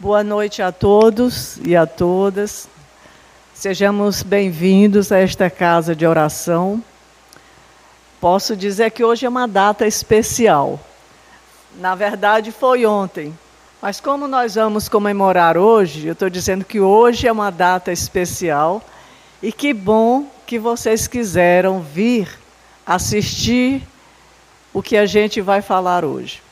Boa noite a todos e a todas. Sejamos bem-vindos a esta casa de oração. Posso dizer que hoje é uma data especial. Na verdade, foi ontem. Mas como nós vamos comemorar hoje, eu estou dizendo que hoje é uma data especial. E que bom que vocês quiseram vir assistir o que a gente vai falar hoje.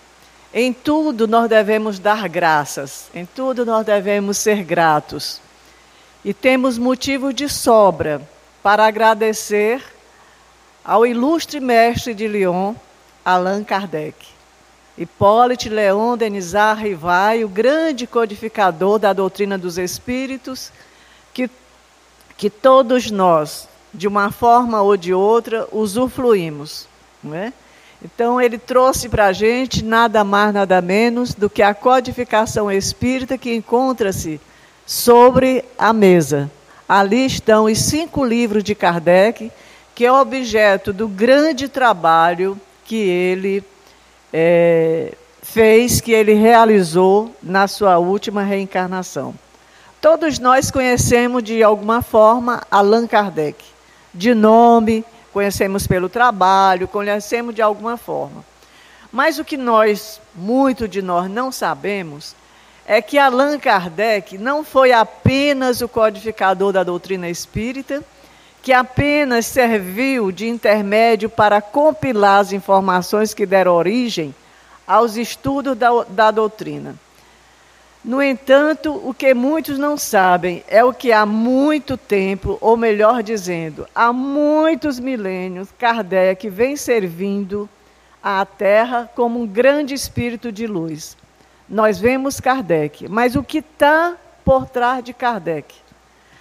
Em tudo nós devemos dar graças, em tudo nós devemos ser gratos. E temos motivo de sobra para agradecer ao ilustre mestre de Lyon, Allan Kardec. Hipólite Leon Denisard Rivai, o grande codificador da doutrina dos espíritos, que, que todos nós, de uma forma ou de outra, usufruímos. Não é? Então, ele trouxe para a gente nada mais, nada menos do que a codificação espírita que encontra-se sobre a mesa. Ali estão os cinco livros de Kardec, que é objeto do grande trabalho que ele é, fez, que ele realizou na sua última reencarnação. Todos nós conhecemos de alguma forma Allan Kardec, de nome, conhecemos pelo trabalho, conhecemos de alguma forma. Mas o que nós, muito de nós, não sabemos é que Allan Kardec não foi apenas o codificador da doutrina espírita, que apenas serviu de intermédio para compilar as informações que deram origem aos estudos da, da doutrina. No entanto, o que muitos não sabem é o que há muito tempo, ou melhor dizendo, há muitos milênios, Kardec vem servindo à Terra como um grande espírito de luz. Nós vemos Kardec, mas o que está por trás de Kardec?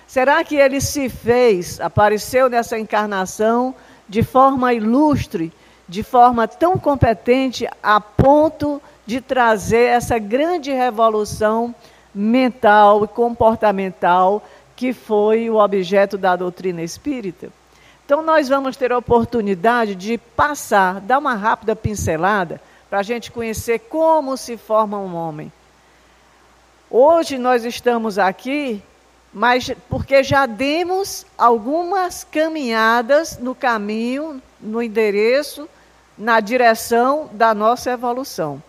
Será que ele se fez, apareceu nessa encarnação de forma ilustre, de forma tão competente, a ponto de trazer essa grande revolução mental e comportamental que foi o objeto da doutrina espírita. Então, nós vamos ter a oportunidade de passar, dar uma rápida pincelada, para a gente conhecer como se forma um homem. Hoje nós estamos aqui, mas porque já demos algumas caminhadas no caminho, no endereço, na direção da nossa evolução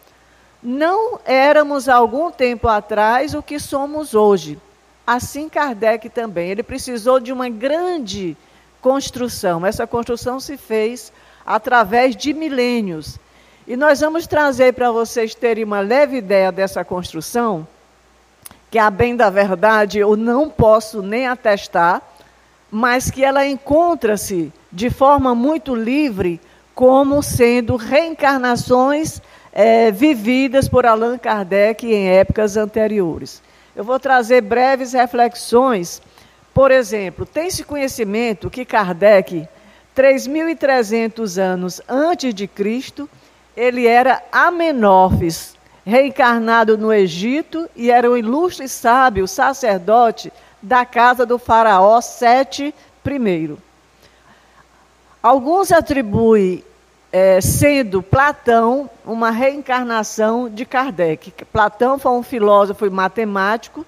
não éramos algum tempo atrás o que somos hoje. Assim Kardec também, ele precisou de uma grande construção. Essa construção se fez através de milênios. E nós vamos trazer para vocês terem uma leve ideia dessa construção, que a bem da verdade eu não posso nem atestar, mas que ela encontra-se de forma muito livre como sendo reencarnações é, vividas por Allan Kardec em épocas anteriores. Eu vou trazer breves reflexões. Por exemplo, tem-se conhecimento que Kardec, 3.300 anos antes de Cristo, ele era Amenófis, reencarnado no Egito e era um ilustre sábio, sacerdote da casa do faraó Sete I. Alguns atribuem é, sendo Platão uma reencarnação de Kardec. Platão foi um filósofo e matemático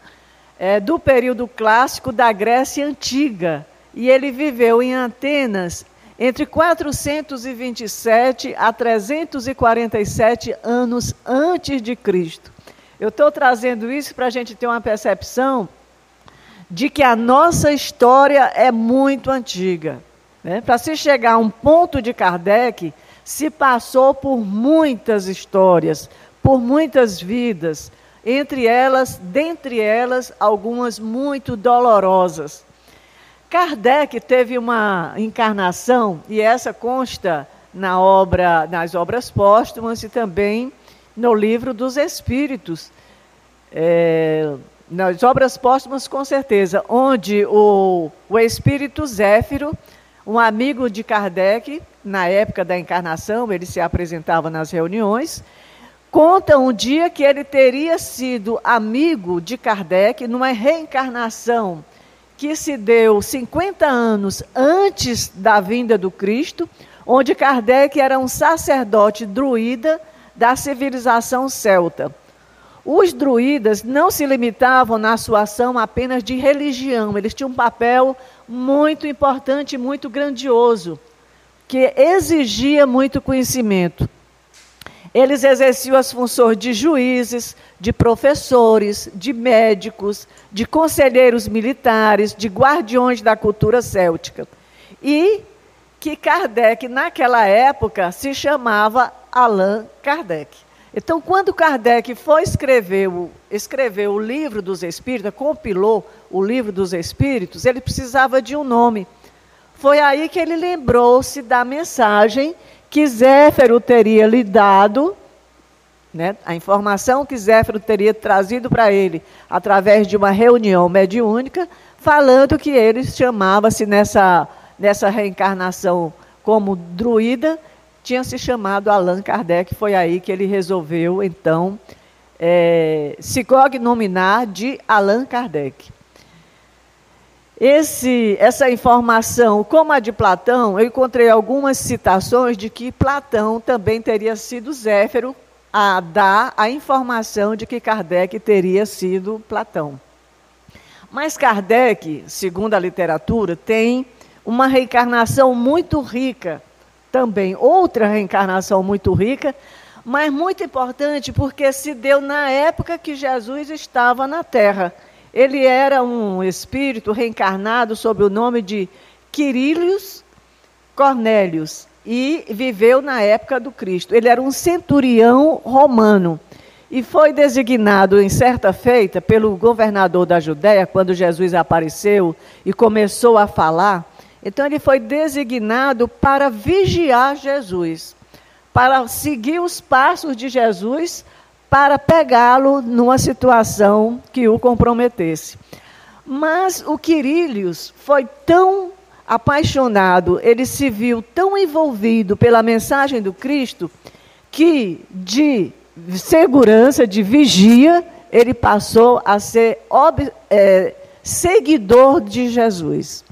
é, do período clássico da Grécia Antiga. E ele viveu em Atenas entre 427 a 347 anos antes de Cristo. Eu estou trazendo isso para a gente ter uma percepção de que a nossa história é muito antiga. Né? Para se chegar a um ponto de Kardec, se passou por muitas histórias, por muitas vidas, entre elas, dentre elas, algumas muito dolorosas. Kardec teve uma encarnação, e essa consta na obra, nas obras póstumas e também no livro dos Espíritos. É, nas obras póstumas, com certeza, onde o, o Espírito Zéfiro, um amigo de Kardec, na época da encarnação, ele se apresentava nas reuniões, conta um dia que ele teria sido amigo de Kardec numa reencarnação que se deu 50 anos antes da vinda do Cristo, onde Kardec era um sacerdote druida da civilização celta. Os druidas não se limitavam na sua ação apenas de religião, eles tinham um papel muito importante, muito grandioso, que exigia muito conhecimento. Eles exerciam as funções de juízes, de professores, de médicos, de conselheiros militares, de guardiões da cultura céltica. E que Kardec, naquela época, se chamava Allan Kardec. Então, quando Kardec foi escrever o, o livro dos Espíritos, compilou o livro dos Espíritos, ele precisava de um nome. Foi aí que ele lembrou-se da mensagem que Zéfiro teria lhe dado, né, a informação que Zéfiro teria trazido para ele através de uma reunião mediúnica, falando que ele chamava-se nessa, nessa reencarnação como druida, tinha se chamado Allan Kardec, foi aí que ele resolveu, então, é, se cognominar de Allan Kardec. Esse, essa informação, como a de Platão, eu encontrei algumas citações de que Platão também teria sido Zéfiro a dar a informação de que Kardec teria sido Platão. Mas Kardec, segundo a literatura, tem uma reencarnação muito rica também, outra reencarnação muito rica, mas muito importante porque se deu na época que Jesus estava na Terra. Ele era um espírito reencarnado sob o nome de Quirilius Cornélios e viveu na época do Cristo. Ele era um centurião romano e foi designado em certa feita pelo governador da Judéia, quando Jesus apareceu e começou a falar. Então ele foi designado para vigiar Jesus, para seguir os passos de Jesus para pegá-lo numa situação que o comprometesse. Mas o Quirilius foi tão apaixonado, ele se viu tão envolvido pela mensagem do Cristo, que de segurança, de vigia, ele passou a ser é, seguidor de Jesus.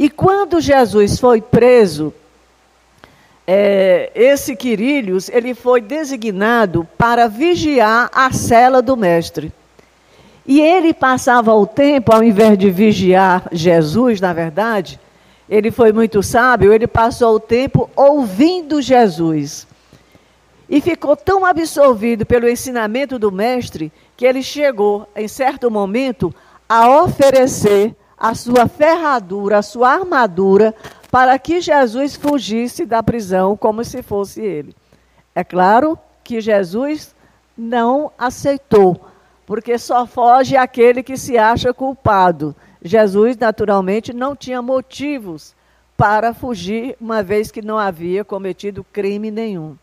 E quando Jesus foi preso, é, esse Quirilius, ele foi designado para vigiar a cela do mestre. E ele passava o tempo, ao invés de vigiar Jesus, na verdade, ele foi muito sábio, ele passou o tempo ouvindo Jesus. E ficou tão absorvido pelo ensinamento do mestre que ele chegou, em certo momento, a oferecer a sua ferradura, a sua armadura para que Jesus fugisse da prisão como se fosse ele. É claro que Jesus não aceitou, porque só foge aquele que se acha culpado. Jesus, naturalmente, não tinha motivos para fugir, uma vez que não havia cometido crime nenhum.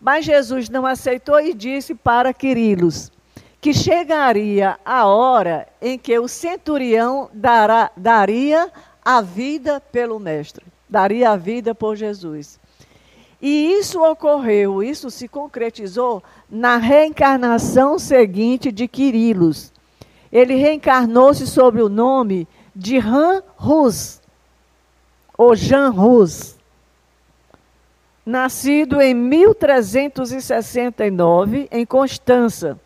Mas Jesus não aceitou e disse para Quirilos que chegaria a hora em que o centurião dará, daria a vida pelo Mestre, daria a vida por Jesus. E isso ocorreu, isso se concretizou na reencarnação seguinte de Quirilos. Ele reencarnou-se sob o nome de Han Rus, ou Jean Rus, nascido em 1369 em Constança.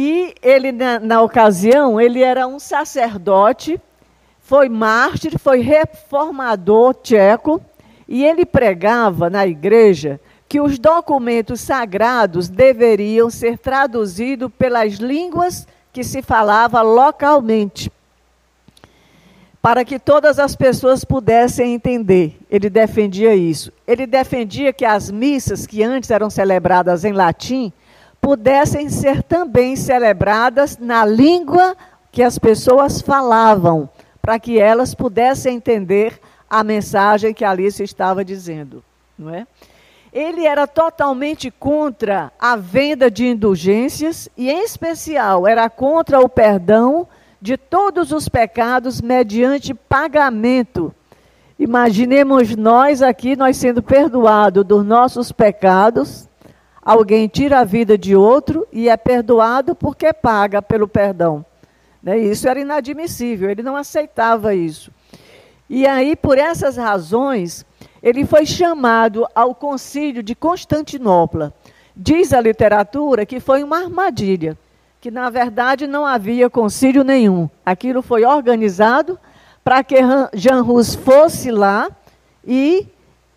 E ele, na, na ocasião, ele era um sacerdote, foi mártir, foi reformador tcheco, e ele pregava na igreja que os documentos sagrados deveriam ser traduzidos pelas línguas que se falava localmente, para que todas as pessoas pudessem entender. Ele defendia isso. Ele defendia que as missas que antes eram celebradas em latim pudessem ser também celebradas na língua que as pessoas falavam, para que elas pudessem entender a mensagem que ali se estava dizendo, não é? Ele era totalmente contra a venda de indulgências e, em especial, era contra o perdão de todos os pecados mediante pagamento. Imaginemos nós aqui, nós sendo perdoados dos nossos pecados, alguém tira a vida de outro e é perdoado porque paga pelo perdão. Né? Isso era inadmissível, ele não aceitava isso. E aí, por essas razões, ele foi chamado ao concílio de Constantinopla. Diz a literatura que foi uma armadilha, que na verdade não havia concílio nenhum. Aquilo foi organizado para que Jean Rus fosse lá e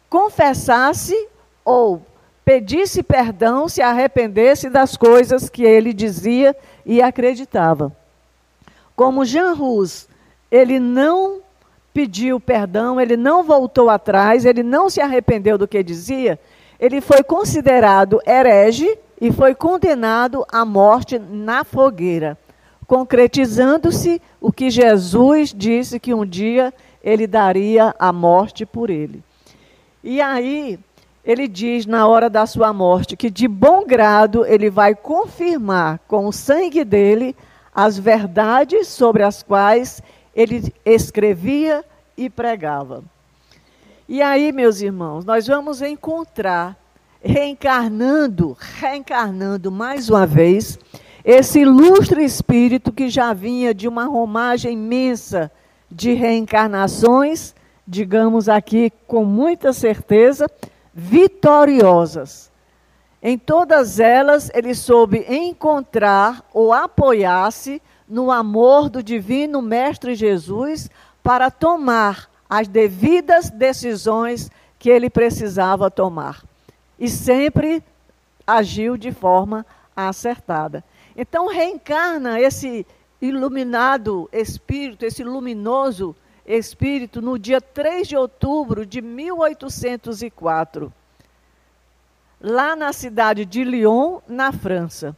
confessasse ou pedisse perdão, se arrependesse das coisas que ele dizia e acreditava. Como Jean Rus, ele não pediu perdão, ele não voltou atrás, ele não se arrependeu do que dizia, ele foi considerado herege e foi condenado à morte na fogueira, concretizando-se o que Jesus disse que um dia ele daria a morte por ele. E aí, ele diz na hora da sua morte que de bom grado ele vai confirmar com o sangue dele as verdades sobre as quais ele escrevia e pregava. E aí, meus irmãos, nós vamos encontrar, reencarnando, reencarnando mais uma vez, esse ilustre espírito que já vinha de uma romagem imensa de reencarnações, digamos aqui com muita certeza, vitoriosas. Em todas elas, ele soube encontrar ou apoiar-se no amor do Divino Mestre Jesus para tomar as devidas decisões que ele precisava tomar. E sempre agiu de forma acertada. Então, reencarna esse iluminado espírito, esse luminoso espírito, no dia 3 de outubro de 1804, lá na cidade de Lyon, na França.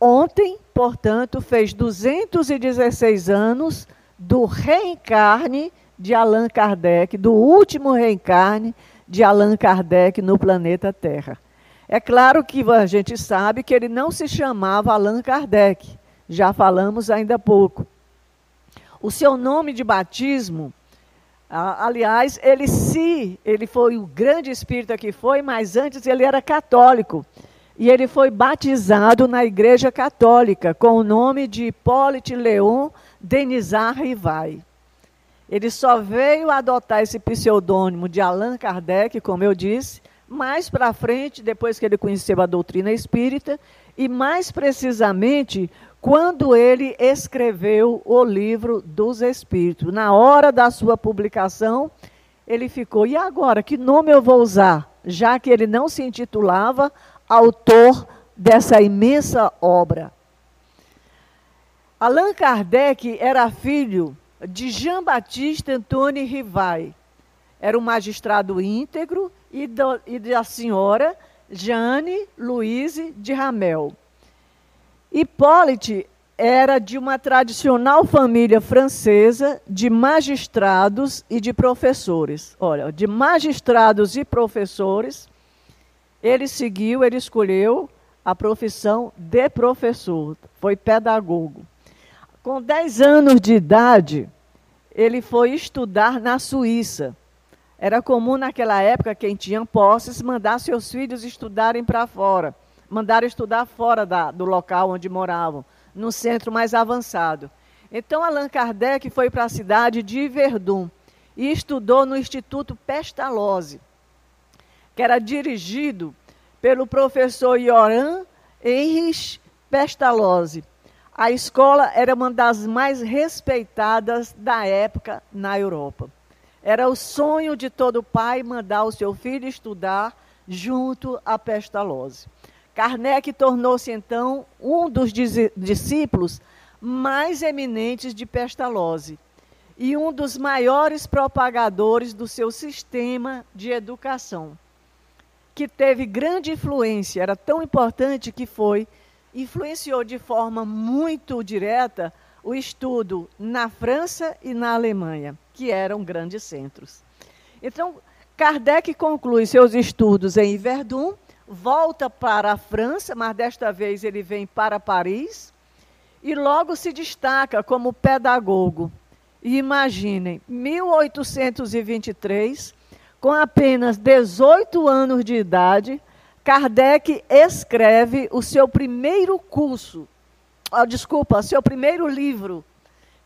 Ontem, portanto, fez 216 anos do reencarne de Allan Kardec, do último reencarne de Allan Kardec no planeta Terra. É claro que a gente sabe que ele não se chamava Allan Kardec, já falamos ainda há pouco. O seu nome de batismo, aliás, ele se, ele foi o grande espírito que foi, mas antes ele era católico. E ele foi batizado na Igreja Católica com o nome de Hipólite Leon Denizar Rivai. Ele só veio adotar esse pseudônimo de Allan Kardec, como eu disse, mais para frente, depois que ele conheceu a doutrina espírita, e mais precisamente quando ele escreveu o livro dos Espíritos. Na hora da sua publicação, ele ficou, e agora, que nome eu vou usar? Já que ele não se intitulava autor dessa imensa obra. Allan Kardec era filho de Jean Baptiste Antônio Rivai. Era um magistrado íntegro e, e da senhora Jeanne Louise de Ramel. Hipólite era de uma tradicional família francesa de magistrados e de professores. Olha, de magistrados e professores, ele seguiu, ele escolheu a profissão de professor, foi pedagogo. Com 10 anos de idade, ele foi estudar na Suíça. Era comum naquela época, quem tinha posses, mandar seus filhos estudarem para fora. Mandaram estudar fora da, do local onde moravam, no centro mais avançado. Então, Allan Kardec foi para a cidade de Verdun e estudou no Instituto Pestalozzi, que era dirigido pelo professor Joran Henrich Pestalozzi. A escola era uma das mais respeitadas da época na Europa. Era o sonho de todo pai mandar o seu filho estudar junto a Pestalozzi. Kardec tornou-se então um dos discípulos mais eminentes de Pestalozzi e um dos maiores propagadores do seu sistema de educação, que teve grande influência, era tão importante que foi influenciou de forma muito direta o estudo na França e na Alemanha, que eram grandes centros. Então, Kardec conclui seus estudos em Verdun, volta para a França, mas desta vez ele vem para Paris, e logo se destaca como pedagogo. E imaginem, 1823, com apenas 18 anos de idade, Kardec escreve o seu primeiro curso, oh, desculpa, seu primeiro livro,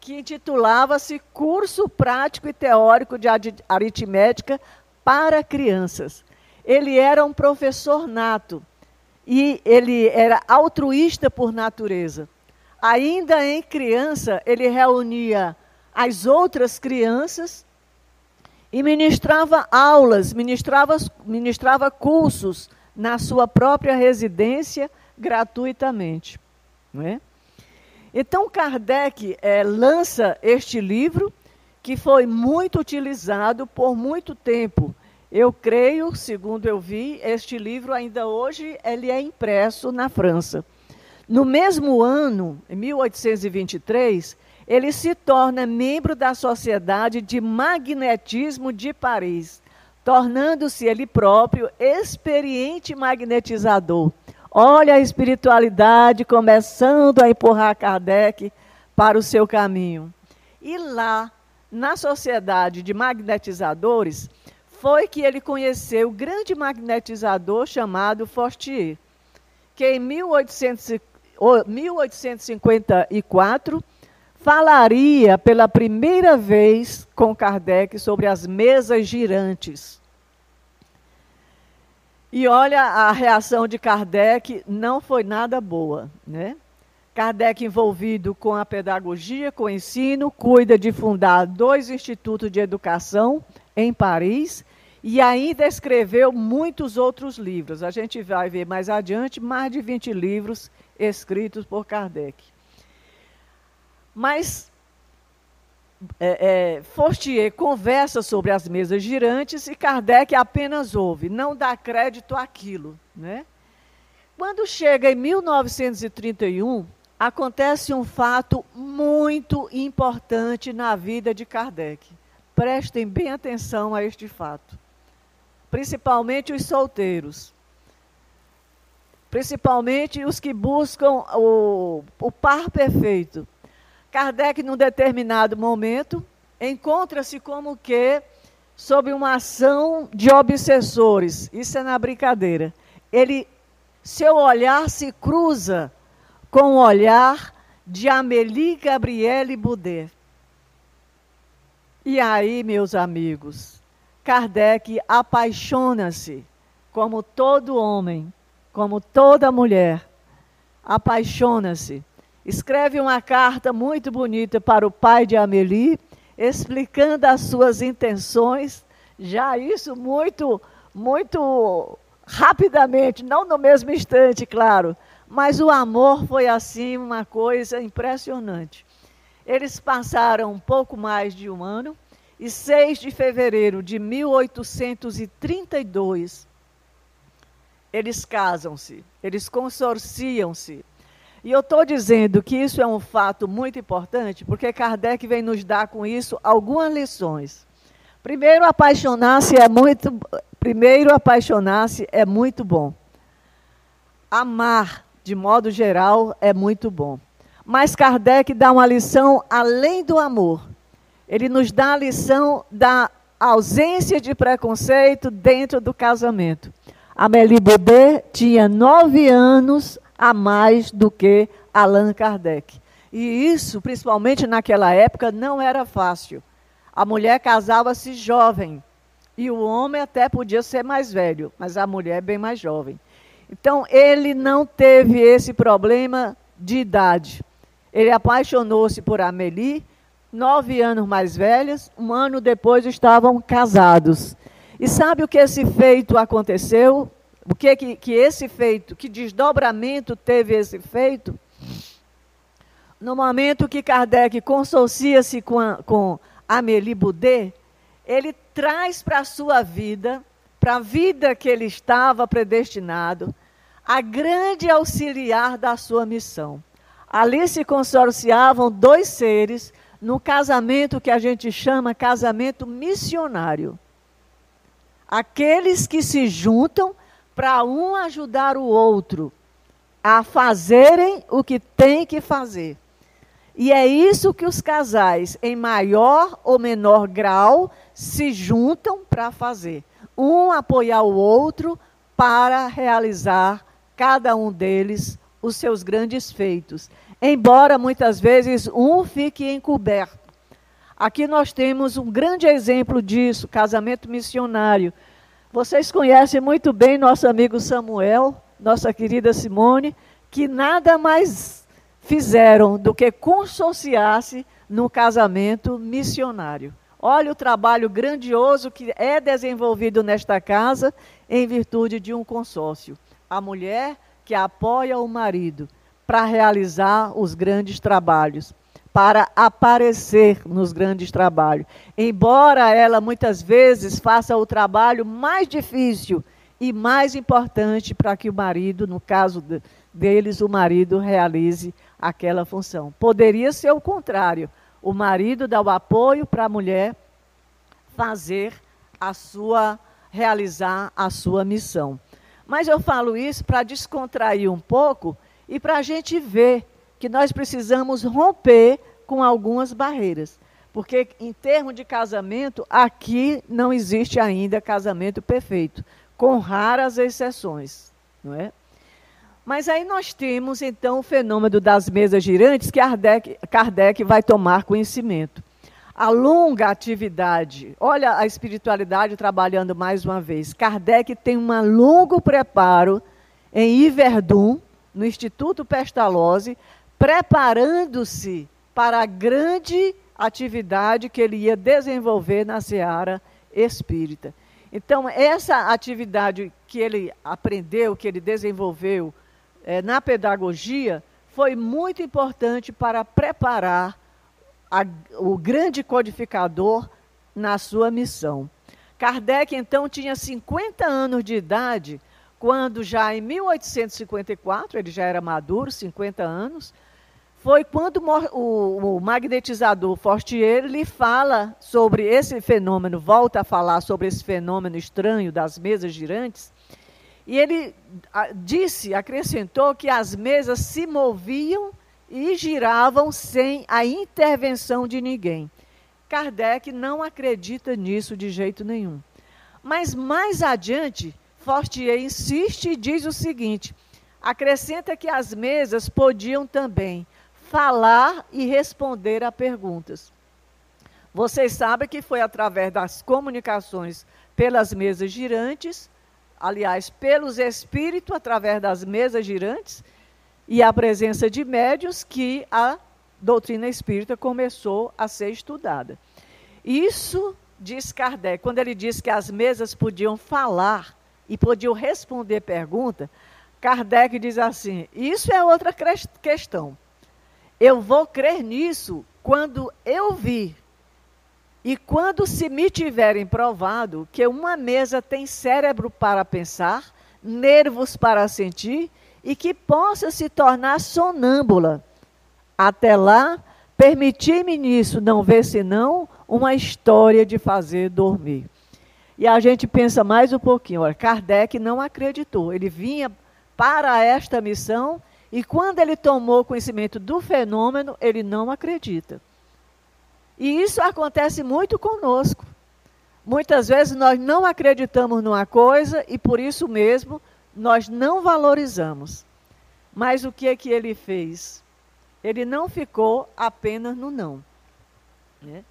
que intitulava-se Curso Prático e Teórico de Aritmética para Crianças. Ele era um professor nato e ele era altruísta por natureza. Ainda em criança, ele reunia as outras crianças e ministrava aulas, ministrava, ministrava cursos na sua própria residência gratuitamente. Não é? Então, Kardec é, lança este livro, que foi muito utilizado por muito tempo. Eu creio, segundo eu vi, este livro ainda hoje ele é impresso na França. No mesmo ano, em 1823, ele se torna membro da Sociedade de Magnetismo de Paris, tornando-se ele próprio experiente magnetizador. Olha a espiritualidade começando a empurrar Kardec para o seu caminho. E lá, na Sociedade de Magnetizadores, foi que ele conheceu o grande magnetizador chamado Fortier, que em 1800, 1854 falaria pela primeira vez com Kardec sobre as mesas girantes. E olha, a reação de Kardec não foi nada boa, né? Kardec envolvido com a pedagogia, com o ensino, cuida de fundar dois institutos de educação em Paris e ainda escreveu muitos outros livros. A gente vai ver mais adiante mais de 20 livros escritos por Kardec. Mas é, é, Fortier conversa sobre as mesas girantes e Kardec apenas ouve, não dá crédito àquilo. Né? Quando chega em 1931, acontece um fato muito importante na vida de Kardec. Prestem bem atenção a este fato. Principalmente os solteiros. Principalmente os que buscam o, o par perfeito Kardec, num determinado momento, encontra-se como que sob uma ação de obsessores. Isso é na brincadeira. Ele, seu olhar se cruza com o olhar de Amélie Gabriele Boudet. E aí, meus amigos, Kardec apaixona-se, como todo homem, como toda mulher, apaixona-se escreve uma carta muito bonita para o pai de Amélie, explicando as suas intenções, já isso muito, muito rapidamente, não no mesmo instante, claro, mas o amor foi assim uma coisa impressionante. Eles passaram um pouco mais de um ano e 6 de fevereiro de 1832 eles casam-se, eles consorciam-se e eu estou dizendo que isso é um fato muito importante, porque Kardec vem nos dar com isso algumas lições. Primeiro, apaixonar-se é muito, primeiro apaixonar-se é muito bom. Amar, de modo geral, é muito bom. Mas Kardec dá uma lição além do amor. Ele nos dá a lição da ausência de preconceito dentro do casamento. Amélie Baudet tinha nove anos a mais do que Allan Kardec. E isso, principalmente naquela época, não era fácil. A mulher casava-se jovem e o homem até podia ser mais velho, mas a mulher bem mais jovem. Então, ele não teve esse problema de idade. Ele apaixonou-se por Amélie, nove anos mais velhas, um ano depois estavam casados. E sabe o que esse feito aconteceu? O que, que, que esse feito, que desdobramento teve esse feito? No momento que Kardec consorcia-se com, com Amélie Boudet, ele traz para a sua vida, para a vida que ele estava predestinado, a grande auxiliar da sua missão. Ali se consorciavam dois seres no casamento que a gente chama casamento missionário. Aqueles que se juntam para um ajudar o outro a fazerem o que tem que fazer. E é isso que os casais, em maior ou menor grau, se juntam para fazer. Um apoiar o outro para realizar, cada um deles, os seus grandes feitos. Embora muitas vezes um fique encoberto. Aqui nós temos um grande exemplo disso, casamento missionário vocês conhecem muito bem nosso amigo Samuel, nossa querida Simone, que nada mais fizeram do que consociar-se no casamento missionário. Olha o trabalho grandioso que é desenvolvido nesta casa em virtude de um consórcio. A mulher que apoia o marido para realizar os grandes trabalhos, para aparecer nos grandes trabalhos. Embora ela muitas vezes faça o trabalho mais difícil e mais importante para que o marido, no caso deles, o marido realize aquela função. Poderia ser o contrário. O marido dá o apoio para a mulher fazer a sua realizar a sua missão. Mas eu falo isso para descontrair um pouco e para a gente ver que nós precisamos romper com algumas barreiras. Porque, em termos de casamento, aqui não existe ainda casamento perfeito, com raras exceções. Não é? Mas aí nós temos, então, o fenômeno das mesas girantes que Kardec, Kardec vai tomar conhecimento. A longa atividade, olha a espiritualidade trabalhando mais uma vez. Kardec tem um longo preparo em Iverdun, no Instituto Pestalozzi, preparando-se para a grande atividade que ele ia desenvolver na seara espírita. Então, essa atividade que ele aprendeu, que ele desenvolveu é, na pedagogia, foi muito importante para preparar a, o grande codificador na sua missão. Kardec, então, tinha 50 anos de idade quando já em 1854, ele já era maduro, 50 anos, foi quando o, magnetizador Fortier lhe fala sobre esse fenômeno, volta a falar sobre esse fenômeno estranho das mesas girantes, e ele disse, acrescentou que as mesas se moviam e giravam sem a intervenção de ninguém. Kardec não acredita nisso de jeito nenhum. Mas mais adiante, Fortier insiste e diz o seguinte: acrescenta que as mesas podiam também falar e responder a perguntas. Vocês sabem que foi através das comunicações pelas mesas girantes, aliás, pelos espíritos, através das mesas girantes, e a presença de médios, que a doutrina espírita começou a ser estudada. Isso diz Kardec, quando ele diz que as mesas podiam falar e podiam responder pergunta, Kardec diz assim: isso é outra questão. Eu vou crer nisso quando eu vir. E quando se me tiverem provado que uma mesa tem cérebro para pensar, nervos para sentir e que possa se tornar sonâmbula. Até lá, permitir-me nisso não ver senão uma história de fazer dormir. E a gente pensa mais um pouquinho. Olha, Kardec não acreditou. Ele vinha para esta missão e quando ele tomou conhecimento do fenômeno, ele não acredita. E isso acontece muito conosco. Muitas vezes nós não acreditamos numa coisa e por isso mesmo nós não valorizamos. Mas o que é que ele fez? Ele não ficou apenas no não. Né?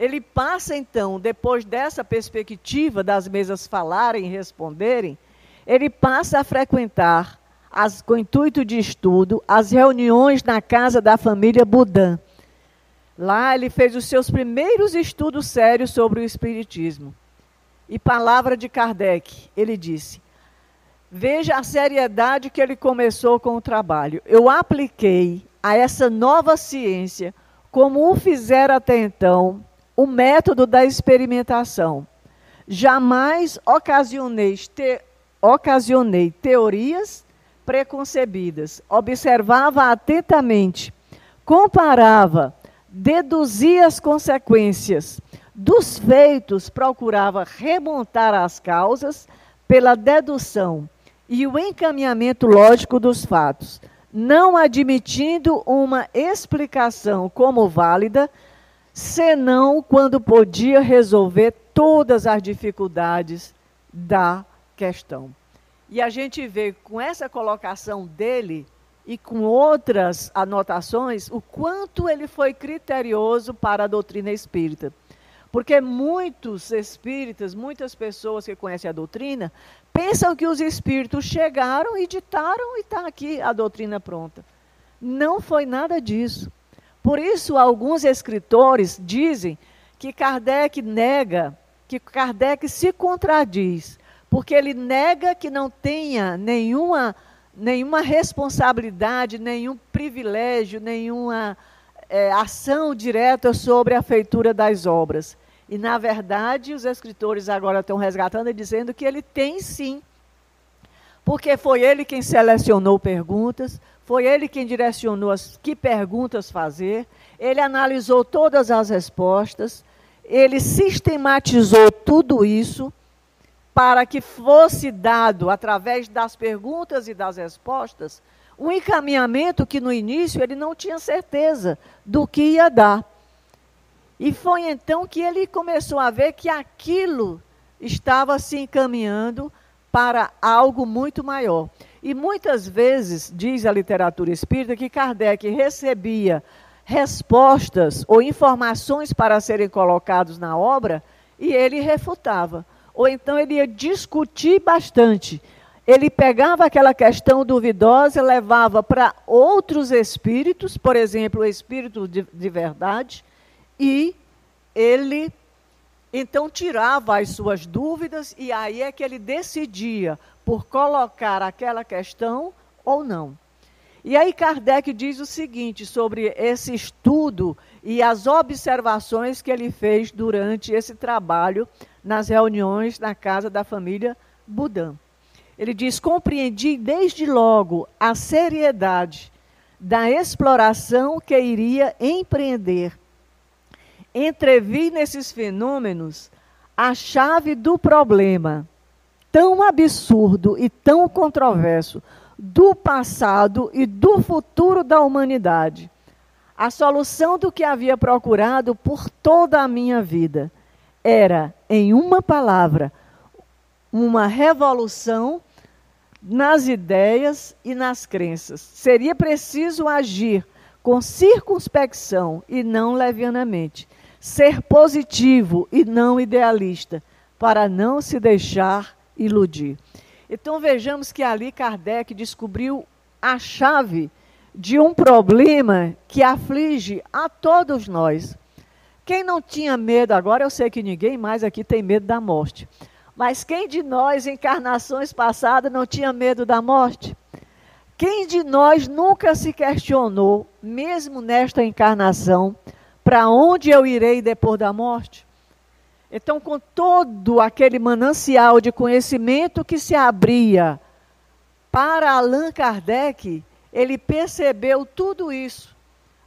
Ele passa então, depois dessa perspectiva das mesas falarem e responderem, ele passa a frequentar, as, com intuito de estudo, as reuniões na casa da família Budan. Lá ele fez os seus primeiros estudos sérios sobre o Espiritismo. E palavra de Kardec, ele disse: Veja a seriedade que ele começou com o trabalho. Eu apliquei a essa nova ciência, como o fizera até então, o método da experimentação. Jamais ocasionei, te, ocasionei teorias preconcebidas. Observava atentamente, comparava, deduzia as consequências. Dos feitos, procurava remontar as causas pela dedução e o encaminhamento lógico dos fatos, não admitindo uma explicação como válida senão quando podia resolver todas as dificuldades da questão. E a gente vê com essa colocação dele e com outras anotações o quanto ele foi criterioso para a doutrina espírita. Porque muitos espíritas, muitas pessoas que conhecem a doutrina, pensam que os espíritos chegaram e ditaram e está aqui a doutrina pronta. Não foi nada disso. Por isso, alguns escritores dizem que Kardec nega, que Kardec se contradiz, porque ele nega que não tenha nenhuma, nenhuma responsabilidade, nenhum privilégio, nenhuma é, ação direta sobre a feitura das obras. E, na verdade, os escritores agora estão resgatando e dizendo que ele tem sim. Porque foi ele quem selecionou perguntas, foi ele quem direcionou as, que perguntas fazer, ele analisou todas as respostas, ele sistematizou tudo isso para que fosse dado, através das perguntas e das respostas, um encaminhamento que no início ele não tinha certeza do que ia dar. E foi então que ele começou a ver que aquilo estava se encaminhando para algo muito maior. E muitas vezes, diz a literatura espírita, que Kardec recebia respostas ou informações para serem colocados na obra e ele refutava. Ou então ele ia discutir bastante. Ele pegava aquela questão duvidosa, levava para outros espíritos, por exemplo, o espírito de, de verdade, e ele então tirava as suas dúvidas e aí é que ele decidia por colocar aquela questão ou não. E aí Kardec diz o seguinte sobre esse estudo e as observações que ele fez durante esse trabalho nas reuniões na casa da família Budan. Ele diz: compreendi desde logo a seriedade da exploração que iria empreender entrevi nesses fenômenos a chave do problema tão absurdo e tão controverso do passado e do futuro da humanidade. A solução do que havia procurado por toda a minha vida era, em uma palavra, uma revolução nas ideias e nas crenças. Seria preciso agir com circunspecção e não levianamente ser positivo e não idealista, para não se deixar iludir. Então vejamos que ali Kardec descobriu a chave de um problema que aflige a todos nós. Quem não tinha medo, agora eu sei que ninguém mais aqui tem medo da morte. Mas quem de nós, encarnações passadas, não tinha medo da morte? Quem de nós nunca se questionou, mesmo nesta encarnação, para onde eu irei depois da morte? Então, com todo aquele manancial de conhecimento que se abria para Allan Kardec, ele percebeu tudo isso,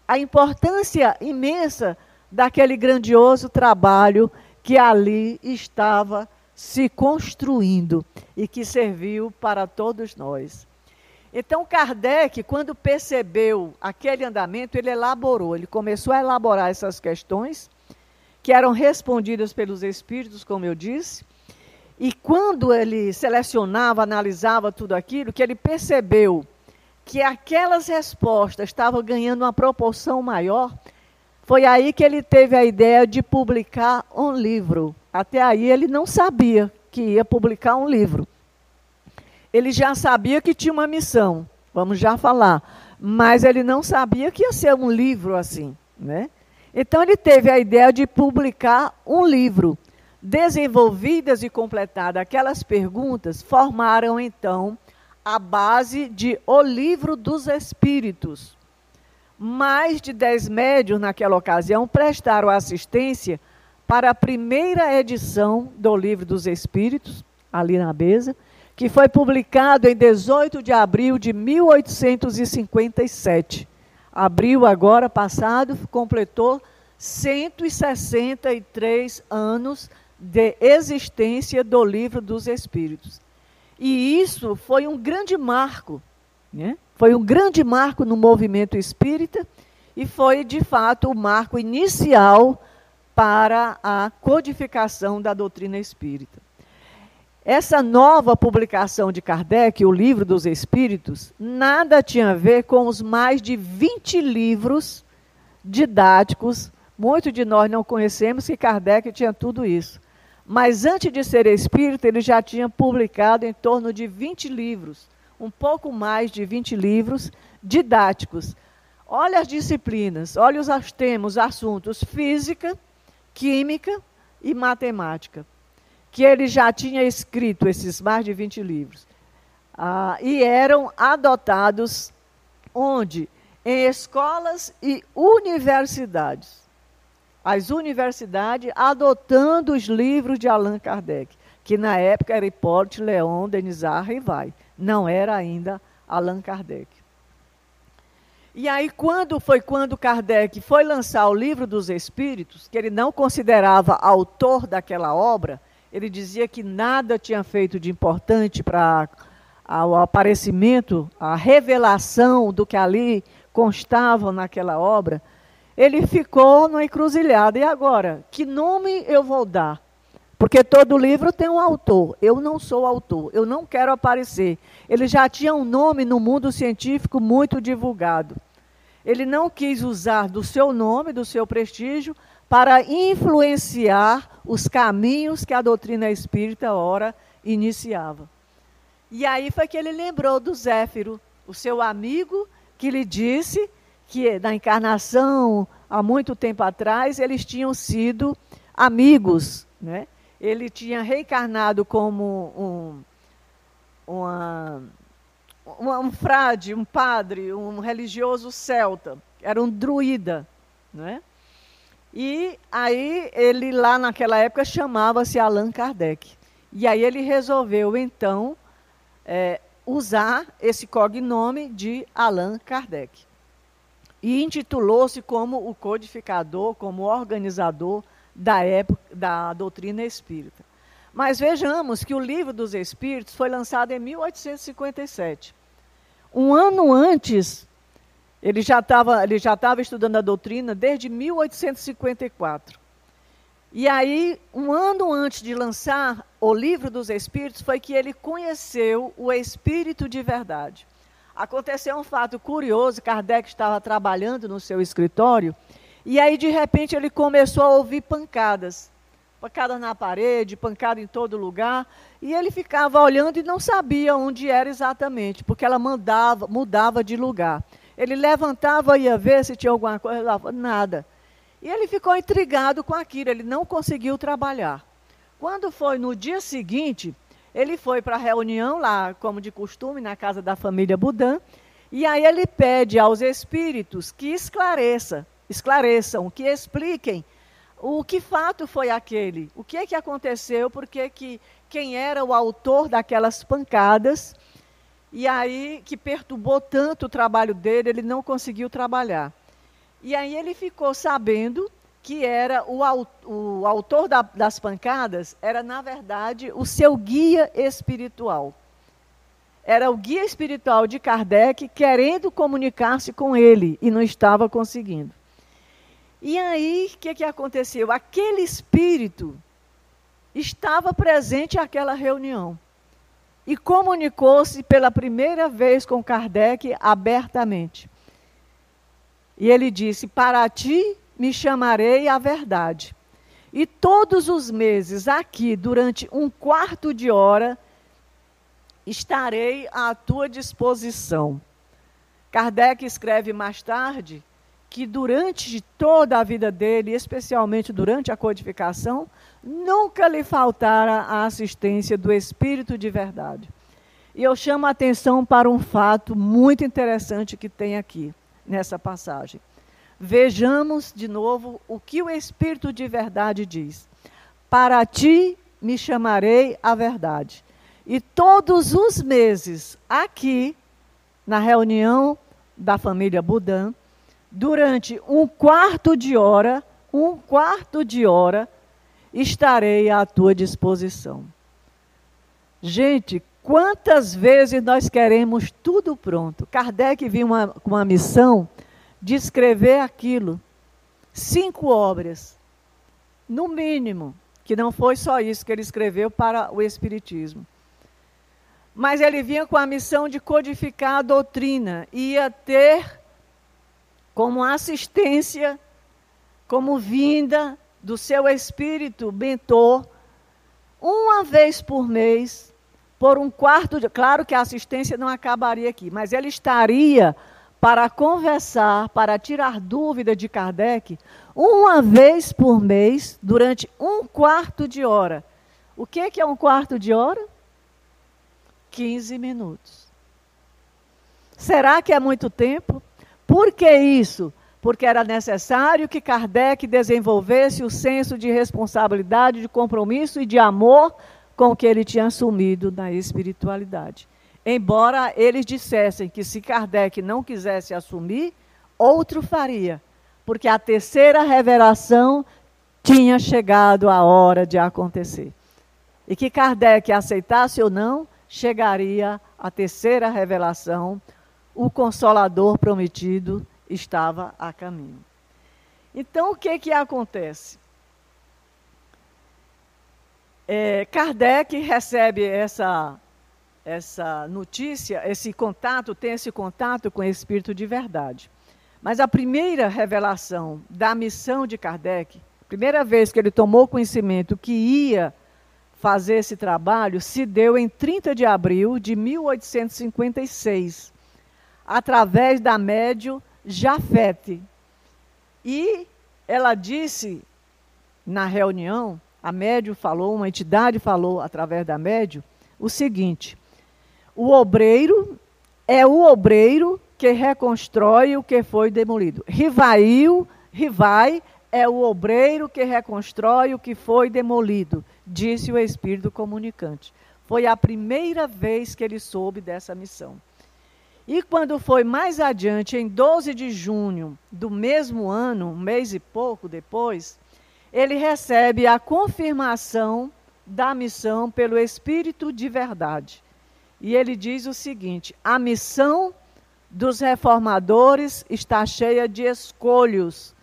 a importância imensa daquele grandioso trabalho que ali estava se construindo e que serviu para todos nós. Então, Kardec, quando percebeu aquele andamento, ele elaborou, ele começou a elaborar essas questões, que eram respondidas pelos espíritos, como eu disse, e quando ele selecionava, analisava tudo aquilo, que ele percebeu que aquelas respostas estavam ganhando uma proporção maior, foi aí que ele teve a ideia de publicar um livro. Até aí ele não sabia que ia publicar um livro ele já sabia que tinha uma missão, vamos já falar, mas ele não sabia que ia ser um livro assim, né? Então ele teve a ideia de publicar um livro. Desenvolvidas e completadas aquelas perguntas, formaram então a base de O Livro dos Espíritos. Mais de dez médios naquela ocasião prestaram assistência para a primeira edição do Livro dos Espíritos, ali na mesa, que foi publicado em 18 de abril de 1857. Abril agora passado completou 163 anos de existência do Livro dos Espíritos. E isso foi um grande marco, né? Foi um grande marco no movimento espírita e foi, de fato, o marco inicial para a codificação da doutrina espírita. Essa nova publicação de Kardec, o Livro dos Espíritos, nada tinha a ver com os mais de 20 livros didáticos, Muitos de nós não conhecemos que Kardec tinha tudo isso. Mas antes de ser espírita, ele já tinha publicado em torno de 20 livros, um pouco mais de 20 livros didáticos. Olha as disciplinas, olha os temas, assuntos física, química e matemática, que ele já tinha escrito esses mais de 20 livros. Ah, e eram adotados onde? Em escolas e universidades. As universidades adotando os livros de Allan Kardec, que na época era Hipólito Leon Denisard Rivai, não era ainda Allan Kardec. E aí, quando foi quando Kardec foi lançar o livro dos Espíritos, que ele não considerava autor daquela obra, ele dizia que nada tinha feito de importante para o aparecimento, a revelação do que ali constava naquela obra, ele ficou numa encruzilhada. E agora, que nome eu vou dar? Porque todo livro tem um autor. Eu não sou autor, eu não quero aparecer. Ele já tinha um nome no mundo científico muito divulgado. Ele não quis usar do seu nome, do seu prestígio, para influenciar os caminhos que a doutrina espírita ora iniciava. E aí foi que ele lembrou do Zéfiro, o seu amigo, que lhe disse que na encarnação, há muito tempo atrás, eles tinham sido amigos. Né? Ele tinha reencarnado como um, uma, um frade, um padre, um religioso celta. Era um druida. Né? E aí ele lá naquela época chamava-se Allan Kardec. E aí ele resolveu então é, usar esse cognome de Allan Kardec e intitulou-se como o codificador, como organizador da época da doutrina espírita. Mas vejamos que o Livro dos Espíritos foi lançado em 1857. Um ano antes, ele já estava ele já estava estudando a doutrina desde 1854. E aí, um ano antes de lançar o Livro dos Espíritos, foi que ele conheceu o Espírito de verdade. Aconteceu um fato curioso, Kardec estava trabalhando no seu escritório, e aí de repente ele começou a ouvir pancadas. Pancadas na parede, pancada em todo lugar, e ele ficava olhando e não sabia onde era exatamente, porque ela mandava, mudava de lugar. Ele levantava e ia ver se tinha alguma coisa, nada. E ele ficou intrigado com aquilo, ele não conseguiu trabalhar. Quando foi no dia seguinte, ele foi para a reunião lá, como de costume, na casa da família Budan, e aí ele pede aos espíritos que esclareça, esclareçam, que expliquem o que fato foi aquele, o que é que aconteceu, porque que quem era o autor daquelas pancadas, e aí que perturbou tanto o trabalho dele, ele não conseguiu trabalhar. E aí ele ficou sabendo que era o, o autor da, das pancadas, era, na verdade, o seu guia espiritual. Era o guia espiritual de Kardec querendo comunicar-se com ele e não estava conseguindo. E aí, o que, que aconteceu? Aquele espírito estava presente naquela reunião e comunicou-se pela primeira vez com Kardec abertamente. E ele disse: Para ti me chamarei a verdade. E todos os meses, aqui, durante um quarto de hora, estarei à tua disposição. Kardec escreve mais tarde que durante toda a vida dele, especialmente durante a codificação, nunca lhe faltara a assistência do Espírito de verdade. E eu chamo a atenção para um fato muito interessante que tem aqui, nessa passagem. Vejamos de novo o que o Espírito de verdade diz. Para ti me chamarei a verdade. E todos os meses, aqui, na reunião da família Budan, durante um quarto de hora, um quarto de hora, estarei à tua disposição. Gente, quantas vezes nós queremos tudo pronto? Kardec viu uma, uma missão de escrever aquilo. Cinco obras, no mínimo, que não foi só isso que ele escreveu para o Espiritismo. Mas ele vinha com a missão de codificar a doutrina, ia ter como assistência como vinda do seu espírito mentor, uma vez por mês, por um quarto de. Claro que a assistência não acabaria aqui, mas ele estaria para conversar, para tirar dúvida de Kardec, uma vez por mês, durante um quarto de hora. O que é um quarto de hora? 15 minutos. Será que é muito tempo? Por que isso? Porque era necessário que Kardec desenvolvesse o senso de responsabilidade, de compromisso e de amor com o que ele tinha assumido na espiritualidade. Embora eles dissessem que se Kardec não quisesse assumir, outro faria, porque a terceira revelação tinha chegado a hora de acontecer. E que Kardec aceitasse ou não, chegaria a terceira revelação, o consolador prometido estava a caminho. Então, o que, que acontece? É, Kardec recebe essa, essa notícia, esse contato, tem esse contato com o Espírito de verdade. Mas a primeira revelação da missão de Kardec, primeira vez que ele tomou conhecimento que ia fazer esse trabalho, se deu em 30 de abril de 1856 através da médio Jafete. E ela disse na reunião, a médio falou, uma entidade falou através da médio, o seguinte: o obreiro é o obreiro que reconstrói o que foi demolido. Rivail, Rivai é o obreiro que reconstrói o que foi demolido, disse o espírito comunicante. Foi a primeira vez que ele soube dessa missão. E quando foi mais adiante, em 12 de junho do mesmo ano, um mês e pouco depois, ele recebe a confirmação da missão pelo Espírito de Verdade. E ele diz o seguinte: a missão dos reformadores está cheia de escolhos